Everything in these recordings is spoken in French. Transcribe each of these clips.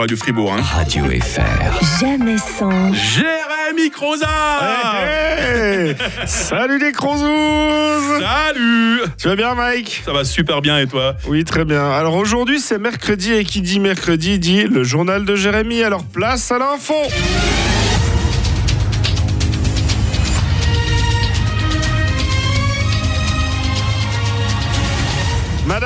Radio Fribourg. Hein. Radio FR. Jamais sans. Jérémy Croza Hey Salut les Crozous Salut Tu vas bien Mike? Ça va super bien et toi? Oui très bien. Alors aujourd'hui c'est mercredi et qui dit mercredi dit le journal de Jérémy. Alors place à l'info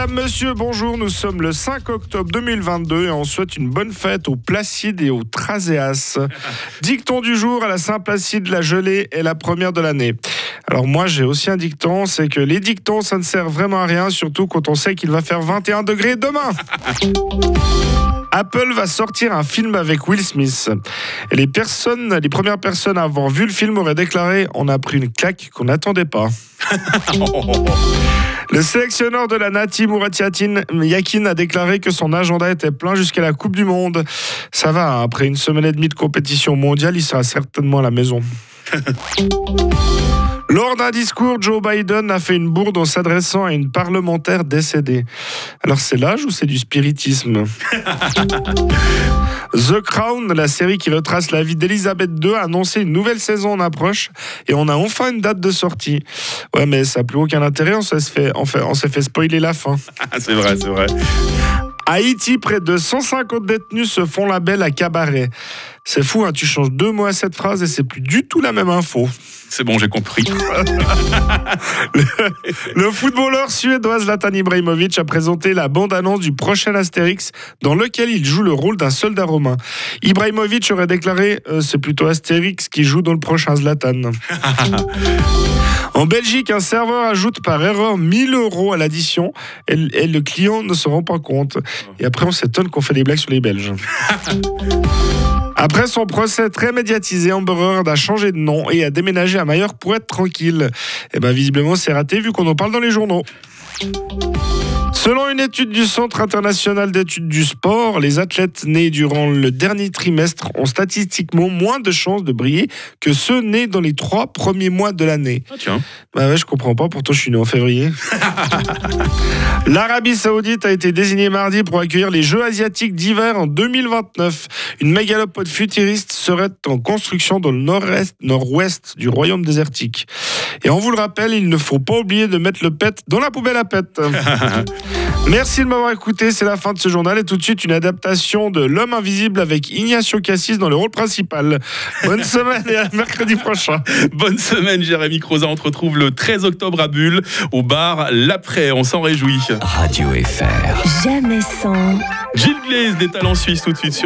Madame, Monsieur, bonjour, nous sommes le 5 octobre 2022 et on souhaite une bonne fête aux Placides et aux Traséas. Dicton du jour à la Saint-Placide, la gelée est la première de l'année. Alors moi j'ai aussi un dicton, c'est que les dictons ça ne sert vraiment à rien, surtout quand on sait qu'il va faire 21 degrés demain. Apple va sortir un film avec Will Smith. Et les personnes, les premières personnes à avoir vu le film auraient déclaré on a pris une claque qu'on n'attendait pas. Le sélectionneur de la Nati Mouratiatin Yakin a déclaré que son agenda était plein jusqu'à la Coupe du Monde. Ça va, hein, après une semaine et demie de compétition mondiale, il sera certainement à la maison. Lors d'un discours, Joe Biden a fait une bourde en s'adressant à une parlementaire décédée. Alors c'est l'âge ou c'est du spiritisme? The Crown, la série qui retrace la vie d'Elisabeth II, a annoncé une nouvelle saison en approche et on a enfin une date de sortie. Ouais, mais ça n'a plus aucun intérêt, on s'est fait, on fait, on s'est fait spoiler la fin. c'est vrai, c'est vrai. Haïti, près de 150 détenus se font la belle à cabaret. C'est fou, hein, tu changes deux mots à cette phrase et c'est plus du tout la même info. C'est bon, j'ai compris. Le footballeur suédois Zlatan Ibrahimovic a présenté la bande-annonce du prochain Astérix dans lequel il joue le rôle d'un soldat romain. Ibrahimovic aurait déclaré euh, c'est plutôt Astérix qui joue dans le prochain Zlatan. En Belgique, un serveur ajoute par erreur 1000 euros à l'addition et, et le client ne se rend pas compte. Et après, on s'étonne qu'on fait des blagues sur les Belges. Après son procès très médiatisé, Amber Heard a changé de nom et a déménagé à Majorque pour être tranquille. Et bien visiblement c'est raté vu qu'on en parle dans les journaux. Selon une étude du Centre international d'études du sport, les athlètes nés durant le dernier trimestre ont statistiquement moins de chances de briller que ceux nés dans les trois premiers mois de l'année. Ah, tiens. Bah ouais, je comprends pas, pourtant je suis né en février. L'Arabie Saoudite a été désignée mardi pour accueillir les Jeux asiatiques d'hiver en 2029. Une mégalopode futuriste serait en construction dans le nord-est, nord-ouest du royaume désertique. Et on vous le rappelle, il ne faut pas oublier de mettre le pet dans la poubelle à pet. Merci de m'avoir écouté, c'est la fin de ce journal et tout de suite une adaptation de L'homme invisible avec Ignacio Cassis dans le rôle principal. Bonne semaine et à mercredi prochain. Bonne semaine, Jérémy Croza. On te retrouve le 13 octobre à Bulle, au bar L'Après. On s'en réjouit. Radio FR. Jamais sans. Gilles Glaise, des talents suisses tout de suite sur